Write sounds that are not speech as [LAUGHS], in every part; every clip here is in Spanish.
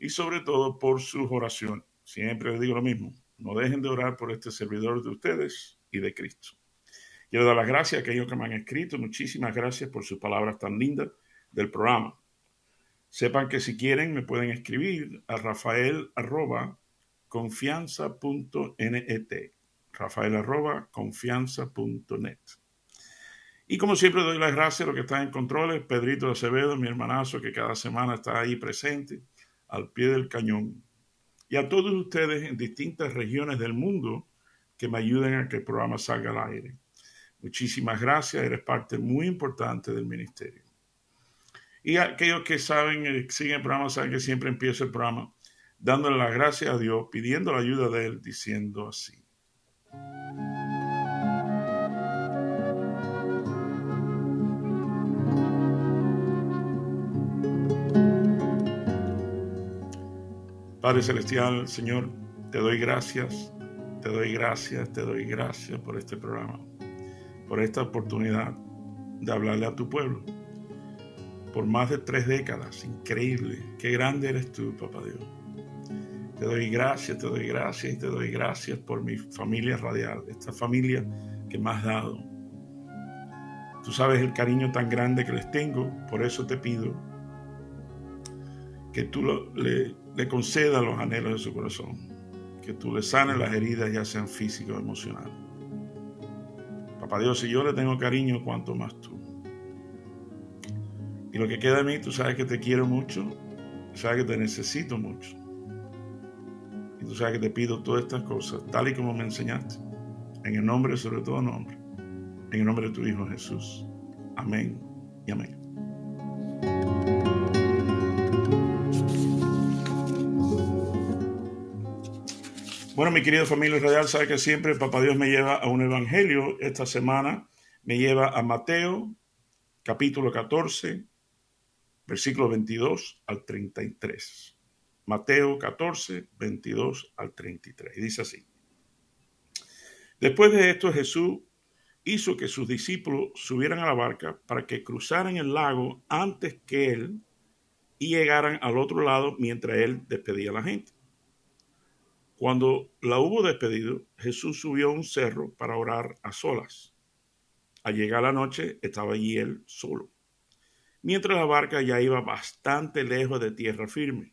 y sobre todo por sus oraciones. Siempre les digo lo mismo, no dejen de orar por este servidor de ustedes y de Cristo. Quiero dar las gracias a aquellos que me han escrito. Muchísimas gracias por sus palabras tan lindas del programa. Sepan que si quieren me pueden escribir a rafael arroba confianza.net. Rafael arroba confianza.net. Y como siempre doy las gracias a los que están en controles, Pedrito Acevedo, mi hermanazo, que cada semana está ahí presente al pie del cañón. Y a todos ustedes en distintas regiones del mundo que me ayuden a que el programa salga al aire. Muchísimas gracias, eres parte muy importante del ministerio. Y aquellos que saben, eh, siguen el programa, saben que siempre empiezo el programa dándole las gracias a Dios, pidiendo la ayuda de Él, diciendo así. Padre Celestial, Señor, te doy gracias, te doy gracias, te doy gracias por este programa, por esta oportunidad de hablarle a tu pueblo. Por más de tres décadas, increíble, qué grande eres tú, papá Dios. Te doy gracias, te doy gracias y te doy gracias por mi familia radial, esta familia que me has dado. Tú sabes el cariño tan grande que les tengo, por eso te pido que tú le, le concedas los anhelos de su corazón, que tú le sanes las heridas, ya sean físicas o emocionales. Papá Dios, si yo le tengo cariño, cuanto más tú. Y lo que queda de mí, tú sabes que te quiero mucho, sabes que te necesito mucho. Y tú sabes que te pido todas estas cosas, tal y como me enseñaste, en el nombre, sobre todo nombre, en el nombre de tu Hijo Jesús. Amén y amén. Bueno, mi querida familia radial, sabe que siempre Papá Dios me lleva a un evangelio. Esta semana me lleva a Mateo, capítulo 14, versículo 22 al 33. Mateo 14, 22 al 33. Y dice así. Después de esto, Jesús hizo que sus discípulos subieran a la barca para que cruzaran el lago antes que él y llegaran al otro lado mientras él despedía a la gente. Cuando la hubo despedido, Jesús subió a un cerro para orar a solas. Al llegar la noche, estaba allí él solo, mientras la barca ya iba bastante lejos de tierra firme.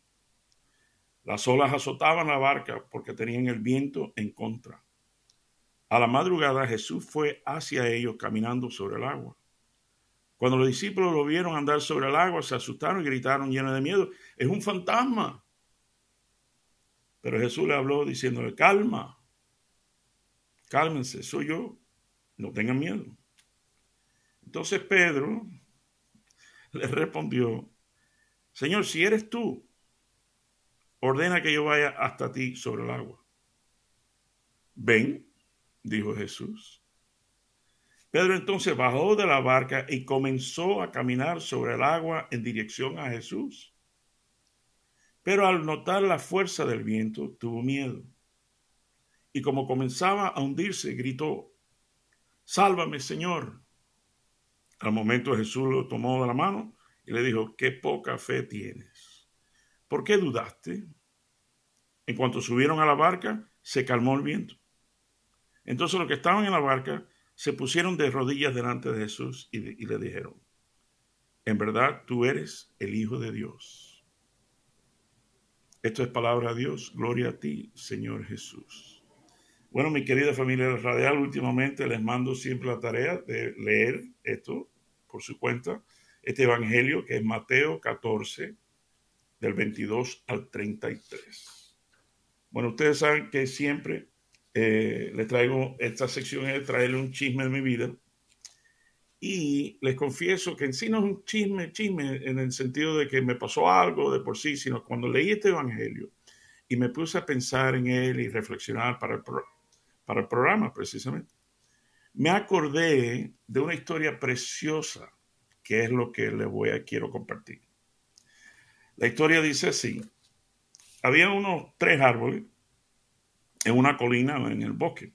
Las olas azotaban la barca porque tenían el viento en contra. A la madrugada Jesús fue hacia ellos caminando sobre el agua. Cuando los discípulos lo vieron andar sobre el agua, se asustaron y gritaron llenos de miedo, es un fantasma. Pero Jesús le habló diciéndole, calma, cálmense, soy yo, no tengan miedo. Entonces Pedro le respondió, Señor, si eres tú, ordena que yo vaya hasta ti sobre el agua. Ven, dijo Jesús. Pedro entonces bajó de la barca y comenzó a caminar sobre el agua en dirección a Jesús. Pero al notar la fuerza del viento, tuvo miedo. Y como comenzaba a hundirse, gritó, Sálvame, Señor. Al momento Jesús lo tomó de la mano y le dijo, qué poca fe tienes. ¿Por qué dudaste? En cuanto subieron a la barca, se calmó el viento. Entonces los que estaban en la barca se pusieron de rodillas delante de Jesús y, y le dijeron, en verdad tú eres el Hijo de Dios. Esto es palabra de Dios. Gloria a ti, Señor Jesús. Bueno, mi querida familia radial, últimamente les mando siempre la tarea de leer esto por su cuenta, este evangelio que es Mateo 14, del 22 al 33. Bueno, ustedes saben que siempre eh, les traigo esta sección, es traerle un chisme de mi vida. Y les confieso que en sí no es un chisme, chisme en el sentido de que me pasó algo de por sí, sino cuando leí este evangelio y me puse a pensar en él y reflexionar para el, para el programa precisamente, me acordé de una historia preciosa que es lo que les voy a quiero compartir. La historia dice así: había unos tres árboles en una colina en el bosque.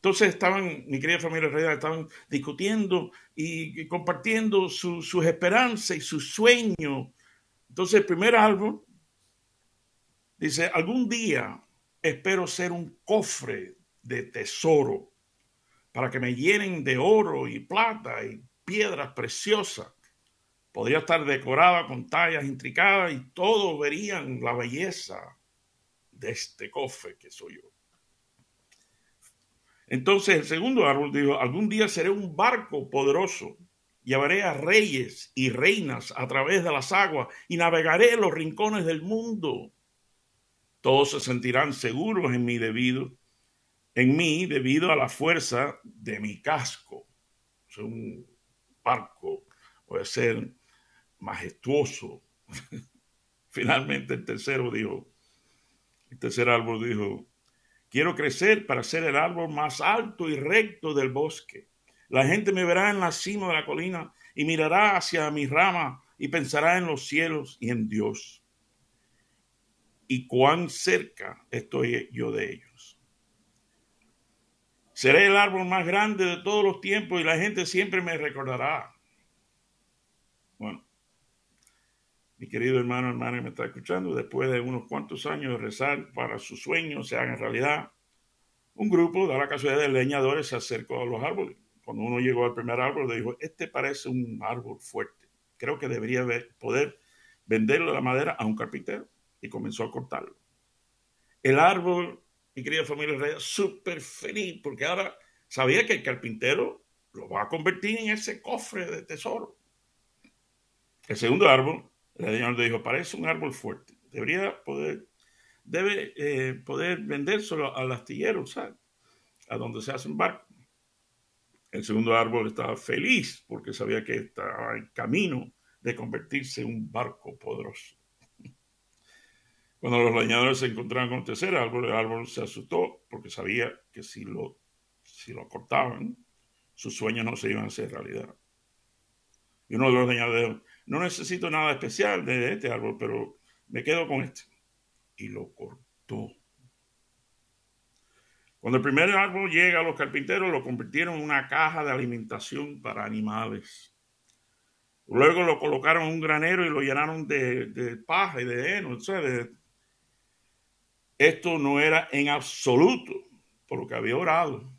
Entonces estaban, mi querida familia real, estaban discutiendo y, compartiendo sus esperanzas y sus sueños. Entonces el primer árbol dice, algún día espero ser un cofre de tesoro para que me llenen de oro y plata y piedras preciosas. Podría estar decorada con tallas intricadas y todos verían la belleza de este cofre que soy yo. Entonces el segundo árbol dijo, algún día seré un barco poderoso, llevaré a reyes y reinas a través de las aguas y navegaré los rincones del mundo. Todos se sentirán seguros en mi debido, en mí debido a la fuerza de mi casco. Es un barco puede ser majestuoso. [LAUGHS] Finalmente el tercero dijo, el tercer árbol dijo, Quiero crecer para ser el árbol más alto y recto del bosque. La gente me verá en la cima de la colina y mirará hacia mi rama y pensará en los cielos y en Dios. Y cuán cerca estoy yo de ellos. Seré el árbol más grande de todos los tiempos y la gente siempre me recordará. Bueno, mi querido hermano, hermana que me está escuchando, después de unos cuantos años de rezar para sus sueños se hagan realidad, un grupo, da la casualidad de leñadores, se acercó a los árboles. Cuando uno llegó al primer árbol, le dijo, este parece un árbol fuerte. Creo que debería poder venderle la madera a un carpintero. Y comenzó a cortarlo. El árbol, mi querida familia Reyes, súper feliz, porque ahora sabía que el carpintero lo va a convertir en ese cofre de tesoro. El segundo árbol el señor le dijo, parece un árbol fuerte. Debería poder, debe eh, poder vendérselo al astillero, ¿sabes? A donde se hacen barcos. El segundo árbol estaba feliz porque sabía que estaba en camino de convertirse en un barco poderoso. Cuando los leñadores se encontraron con el tercer árbol, el árbol se asustó porque sabía que si lo, si lo cortaban, sus sueños no se iban a hacer realidad. Y uno de los leñadores no necesito nada especial de este árbol, pero me quedo con este. Y lo cortó. Cuando el primer árbol llega a los carpinteros, lo convirtieron en una caja de alimentación para animales. Luego lo colocaron en un granero y lo llenaron de, paja y de heno. esto no era en absoluto por lo que había orado.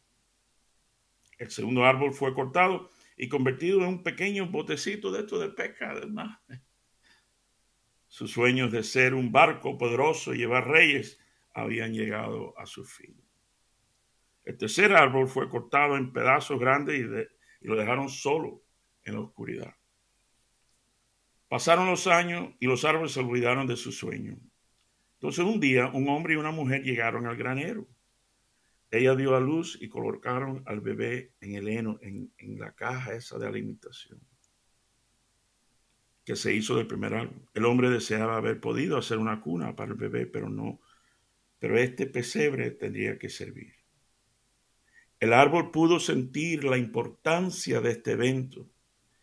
El segundo árbol fue cortado y convertido en un pequeño botecito de esto de pesca mar. Sus sueños de ser un barco poderoso y llevar reyes habían llegado a su fin. El tercer árbol fue cortado en pedazos grandes y, y lo dejaron solo en la oscuridad. Pasaron los años y los árboles se olvidaron de su sueño. Entonces un día un hombre y una mujer llegaron al granero ella dio a luz y colocaron al bebé en el heno, en, la caja esa de alimentación que se hizo del primer árbol. El hombre deseaba haber podido hacer una cuna para el bebé, pero no. Pero este pesebre tendría que servir. El árbol pudo sentir la importancia de este evento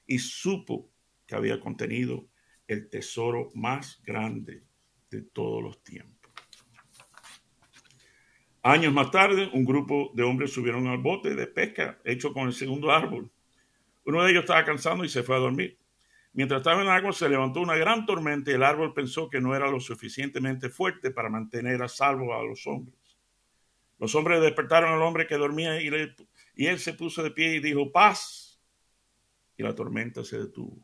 y supo que había contenido el tesoro más grande de todos los tiempos. Años más tarde, un grupo de hombres subieron al bote de pesca hecho con el segundo árbol. Uno de ellos estaba cansado y se fue a dormir. Mientras estaba en agua se levantó una gran tormenta y el árbol pensó que no era lo suficientemente fuerte para mantener a salvo a los hombres. Los hombres despertaron al hombre que dormía y, y él se puso de pie y dijo, paz. Y la tormenta se detuvo.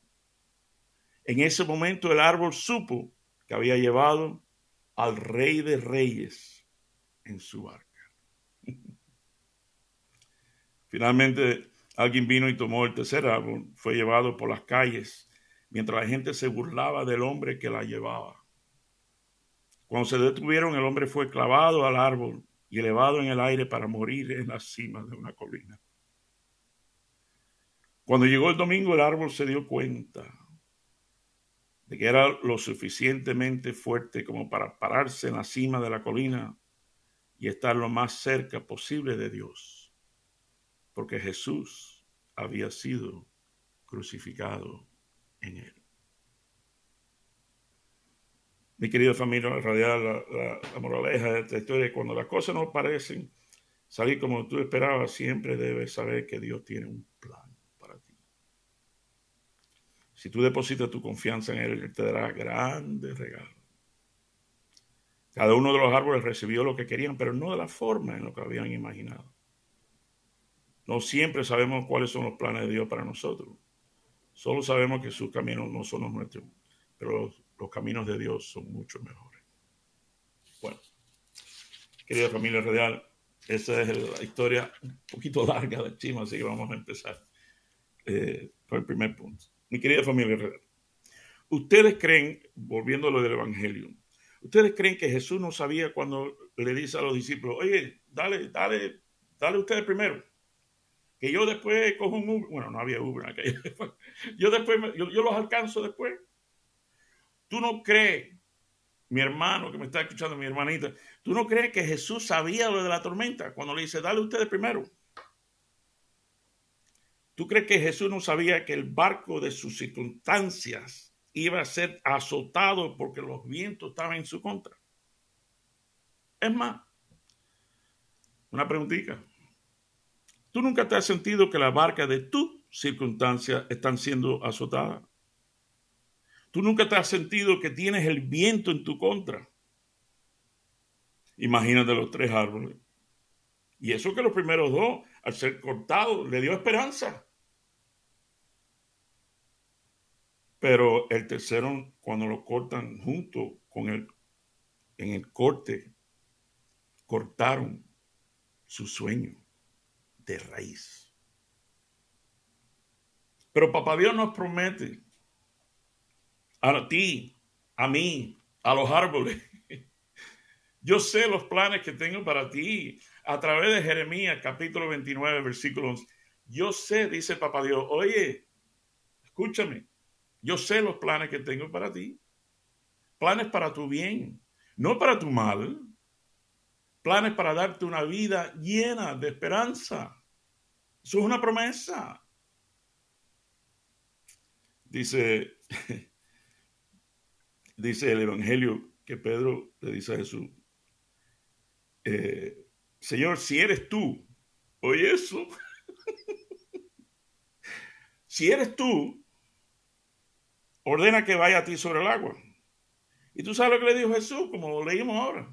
En ese momento el árbol supo que había llevado al rey de reyes en su barca. [LAUGHS] Finalmente, alguien vino y tomó el tercer árbol, fue llevado por las calles, mientras la gente se burlaba del hombre que la llevaba. Cuando se detuvieron, el hombre fue clavado al árbol y elevado en el aire para morir en la cima de una colina. Cuando llegó el domingo, el árbol se dio cuenta de que era lo suficientemente fuerte como para pararse en la cima de la colina y estar lo más cerca posible de Dios, porque Jesús había sido crucificado en él. Mi querida familia radial, la, la, moraleja de esta historia, cuando las cosas no parecen salir como tú esperabas, siempre debes saber que Dios tiene un plan para ti. Si tú depositas tu confianza en Él, Él te dará grandes regalos. Cada uno de los árboles recibió lo que querían, pero no de la forma en lo que habían imaginado. No siempre sabemos cuáles son los planes de Dios para nosotros. Solo sabemos que sus caminos no son los nuestros, pero los, caminos de Dios son mucho mejores. Bueno, querida familia radial, esa es la historia un poquito [LAUGHS] larga de Chima, así que vamos a empezar eh, por el primer punto. Mi querida familia radial, ustedes creen, volviendo a lo del Evangelio, ¿Ustedes creen que Jesús no sabía cuando le dice a los discípulos, oye, dale, dale, dale ustedes primero? Que yo después cojo un Uber. Bueno, no había Uber en [LAUGHS] Yo después, yo, los alcanzo después. ¿Tú no crees, mi hermano que me está escuchando, mi hermanita, tú no crees que Jesús sabía lo de la tormenta cuando le dice, dale ustedes primero? ¿Tú crees que Jesús no sabía que el barco de sus circunstancias iba a ser azotado porque los vientos estaban en su contra. Es más, una preguntita. ¿Tú nunca te has sentido que la barca de tus circunstancias están siendo azotadas? ¿Tú nunca te has sentido que tienes el viento en tu contra? Imagínate los tres árboles. Y eso que los primeros dos, al ser cortados, le dio esperanza. Pero el tercero, cuando lo cortan junto con el, en el corte, cortaron su sueño de raíz. Pero papá Dios nos promete a ti, a mí, a los árboles. [LAUGHS] Yo sé los planes que tengo para ti a través de Jeremías capítulo 29, versículo 11. Yo sé, dice papá Dios, oye, escúchame, yo sé los planes que tengo para ti. Planes para tu bien, no para tu mal. Planes para darte una vida llena de esperanza. Eso es una promesa. Dice, [LAUGHS] dice el Evangelio que Pedro le dice a Jesús, eh, Señor, si eres tú, oye eso, [LAUGHS] si eres tú, ordena que vaya a ti sobre el agua. Y tú sabes lo que le dijo Jesús, como lo leímos ahora.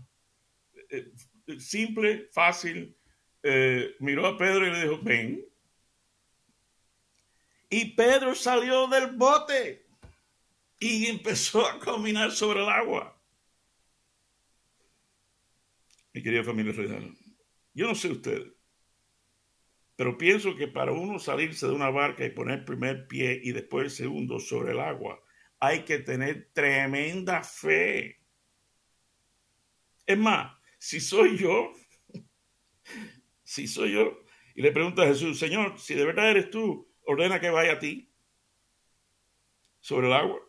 Eh, eh, simple, fácil. Eh, miró a Pedro y le dijo, ven. Y Pedro salió del bote y empezó a caminar sobre el agua. Mi querida familia yo no sé usted, pero pienso que para uno salirse de una barca y poner el primer pie y después el segundo sobre el agua, hay que tener tremenda fe. Es más, si soy yo, si soy yo, y le pregunto a Jesús, Señor, si de verdad eres tú, ordena que vaya a ti sobre el agua.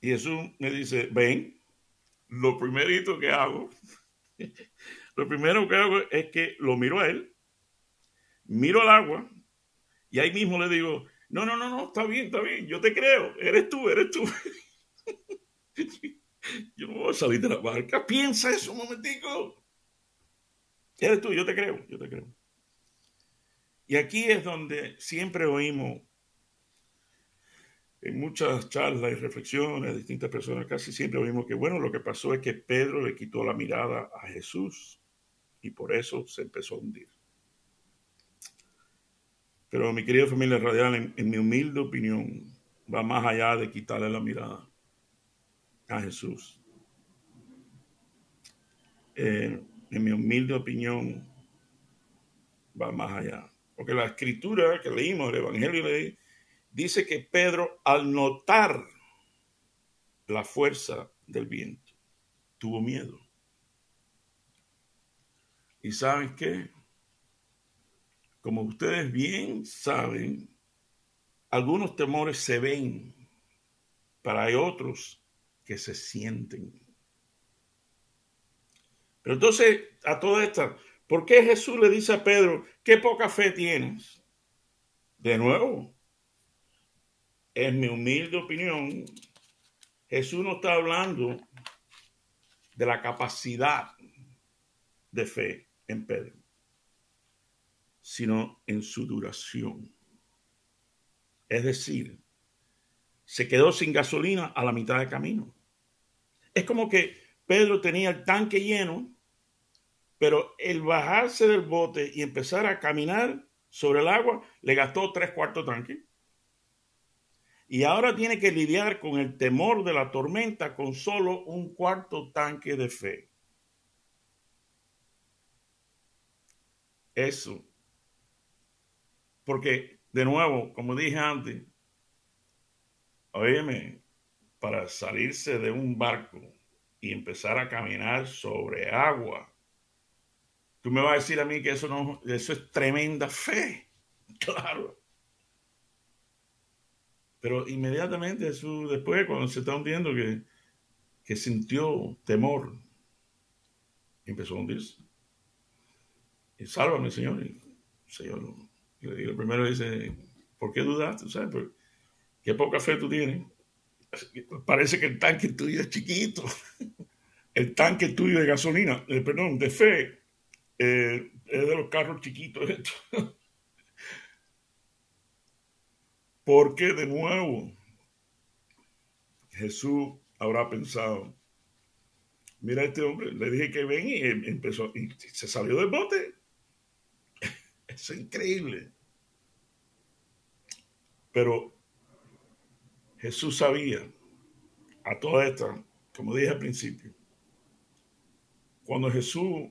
Y Jesús me dice, ven, lo primerito que hago, [LAUGHS] lo primero que hago es que lo miro a él miro al agua y ahí mismo le digo, no, no, no, no, está bien, está bien, yo te creo, eres tú, eres tú. [LAUGHS] yo no voy a salir de la barca, piensa eso un momentico. Eres tú, yo te creo, yo te creo. Y aquí es donde siempre oímos en muchas charlas y reflexiones de distintas personas, casi siempre oímos que, bueno, lo que pasó es que Pedro le quitó la mirada a Jesús y por eso se empezó a hundir. Pero mi querida familia radial, en, mi humilde opinión, va más allá de quitarle la mirada a Jesús. Eh, en mi humilde opinión, va más allá. Porque la escritura que leímos, el Evangelio, dice que Pedro, al notar la fuerza del viento, tuvo miedo. ¿Y saben qué? Como ustedes bien saben, algunos temores se ven, pero hay otros que se sienten. Pero entonces, a toda esta, ¿por qué Jesús le dice a Pedro, qué poca fe tienes? De nuevo, en mi humilde opinión, Jesús no está hablando de la capacidad de fe en Pedro, sino en su duración. Es decir, se quedó sin gasolina a la mitad del camino. Es como que Pedro tenía el tanque lleno, pero el bajarse del bote y empezar a caminar sobre el agua le gastó tres cuartos tanque. Y ahora tiene que lidiar con el temor de la tormenta con solo un cuarto tanque de fe. Eso. Porque, de nuevo, como dije antes, oíme, para salirse de un barco y empezar a caminar sobre agua, tú me vas a decir a mí que eso no, eso es tremenda fe. [LAUGHS] Claro. Pero inmediatamente después, cuando se está hundiendo, que, que sintió temor, empezó a hundirse. Y sálvame, Señor. Y, Señor, y el primero dice, ¿por qué dudaste? ¿Sabes? qué poca fe tú tienes. Parece que el tanque tuyo es chiquito. [LAUGHS] El tanque tuyo de gasolina, eh, perdón, de fe, eh, es de los carros chiquitos. [LAUGHS] Porque de nuevo Jesús habrá pensado, mira a este hombre, le dije que ven y empezó, y se salió del bote. [LAUGHS] es increíble. Pero Jesús sabía a toda esta, como dije al principio, cuando Jesús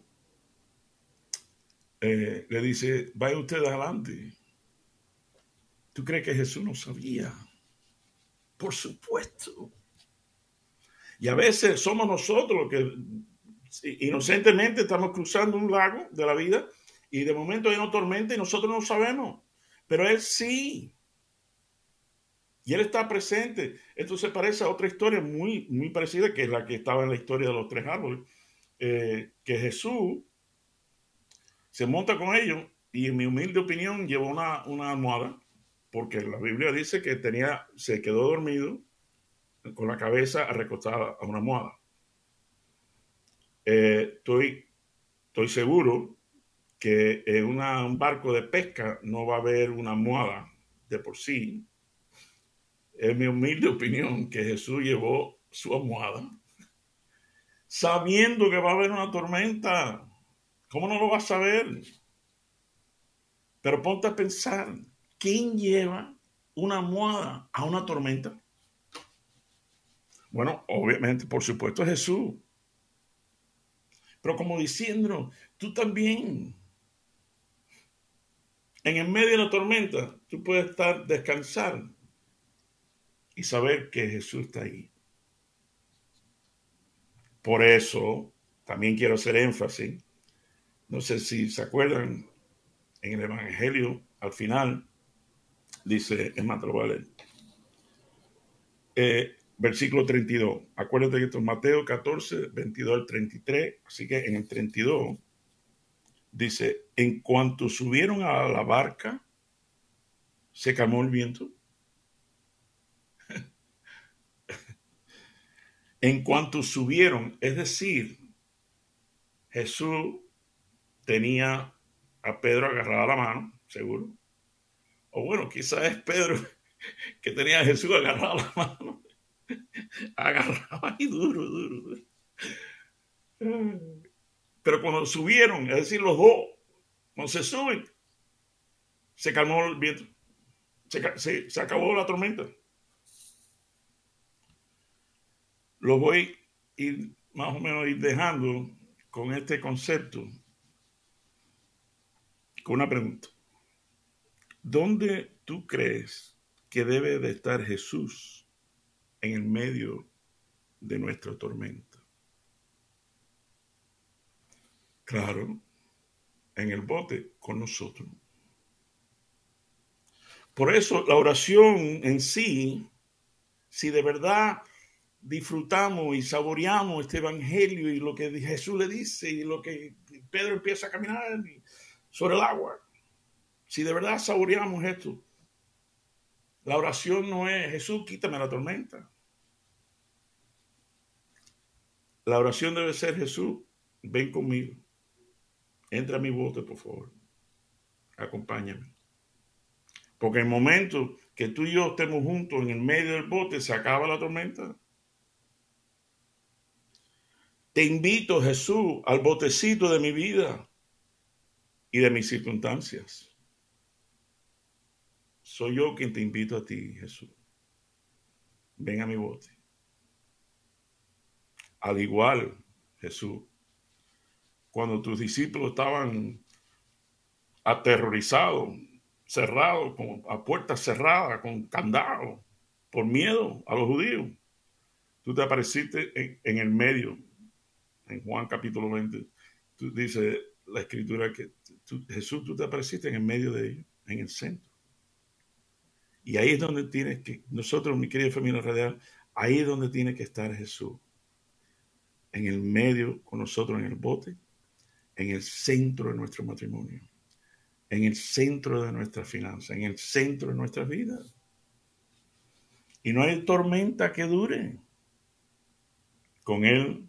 eh, le dice, vaya usted adelante, ¿tú crees que Jesús no sabía? Por supuesto. Y a veces somos nosotros los que inocentemente estamos cruzando un lago de la vida y de momento hay una tormenta y nosotros no sabemos, pero Él sí. Y Él está presente. Esto se parece a otra historia muy, muy parecida, que es la que estaba en la historia de los tres árboles, eh, que Jesús se monta con ellos y en mi humilde opinión llevó una, una almohada, porque la Biblia dice que tenía, se quedó dormido con la cabeza recostada a una almohada. Eh, estoy, estoy seguro que en un barco de pesca no va a haber una almohada de por sí, es mi humilde opinión que Jesús llevó su almohada sabiendo que va a haber una tormenta. ¿Cómo no lo vas a saber? Pero ponte a pensar, ¿quién lleva una almohada a una tormenta? Bueno, obviamente, por supuesto, Jesús. Pero como diciendo, tú también. En el medio de la tormenta, tú puedes estar, descansar y saber que Jesús está ahí. Por eso, también quiero hacer énfasis, no sé si se acuerdan, en el Evangelio, al final, dice, es más, eh, versículo 32. Acuérdate que esto es Mateo 14, 22 al 33. Así que en el 32 dice, en cuanto subieron a la barca, se calmó el viento en cuanto subieron, es decir, Jesús tenía a Pedro agarrada la mano, seguro. O bueno, quizás es Pedro [LAUGHS] que tenía a Jesús agarrado la mano. [LAUGHS] Agarraba y duro, duro, duro. Pero cuando subieron, es decir, los dos, cuando se suben, se calmó el viento. Se acabó la tormenta. Lo voy a ir más o menos ir dejando con este concepto, con una pregunta. ¿Dónde tú crees que debe de estar Jesús en el medio de nuestra tormenta? Claro, en el bote con nosotros. Por eso la oración en sí, si de verdad disfrutamos y saboreamos este evangelio y lo que Jesús le dice y lo que Pedro empieza a caminar sobre el agua, si de verdad saboreamos esto, la oración no es Jesús, quítame la tormenta. La oración debe ser Jesús, ven conmigo. Entra a mi bote, por favor. Acompáñame. Porque el momento que tú y yo estemos juntos en el medio del bote, se acaba la tormenta. Te invito, Jesús, al botecito de mi vida y de mis circunstancias. Soy yo quien te invito a ti, Jesús. Ven a mi bote. Al igual, Jesús, cuando tus discípulos estaban aterrorizados, cerrados, con, a puertas cerradas, con candado, por miedo a los judíos, tú te apareciste en, el medio. En Juan capítulo 20, tú dice la escritura que Jesús, tú te apareciste en el medio de ellos, en el centro. Y ahí es donde tienes que, nosotros, mi querida familia radial, ahí es donde tiene que estar Jesús. En el medio con nosotros en el bote, en el centro de nuestro matrimonio, en el centro de nuestra finanza, en el centro de nuestras vidas. Y no hay tormenta que dure con Él,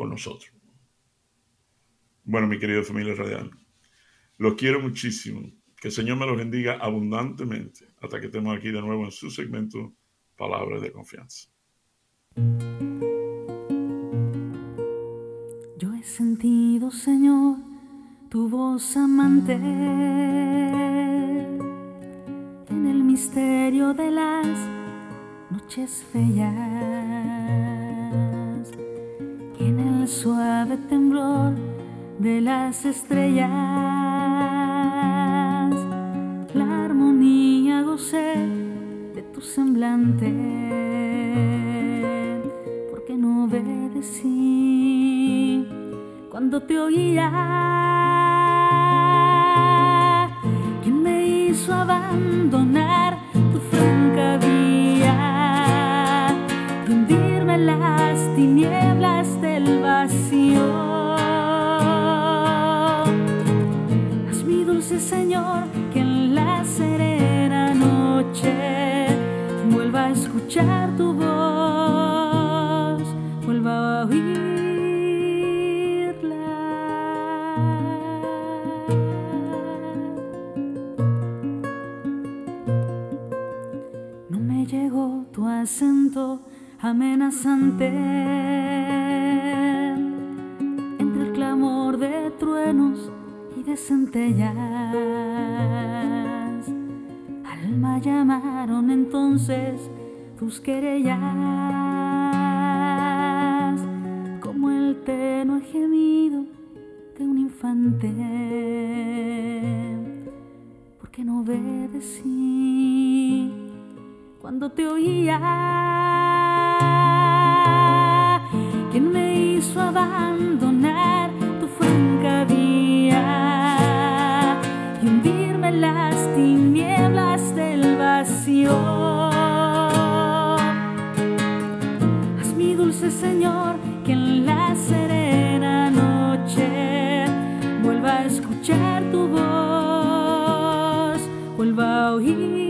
con nosotros. Bueno, mi querida familia radial, los quiero muchísimo. Que el Señor me los bendiga abundantemente hasta que estemos aquí de nuevo en su segmento Palabras de Confianza. Yo he sentido, Señor, tu voz amante en el misterio de las noches feas suave temblor de las estrellas de tu semblante, porque no obedecí cuando te oía. Y de centellas llamaron entonces tus querellas, como el tenue gemido de un infante, porque no obedecí cuando te oía. ¿Quién me hizo abandonar Haz mi dulce Señor que en la serena noche vuelva a escuchar tu voz, vuelva a oír.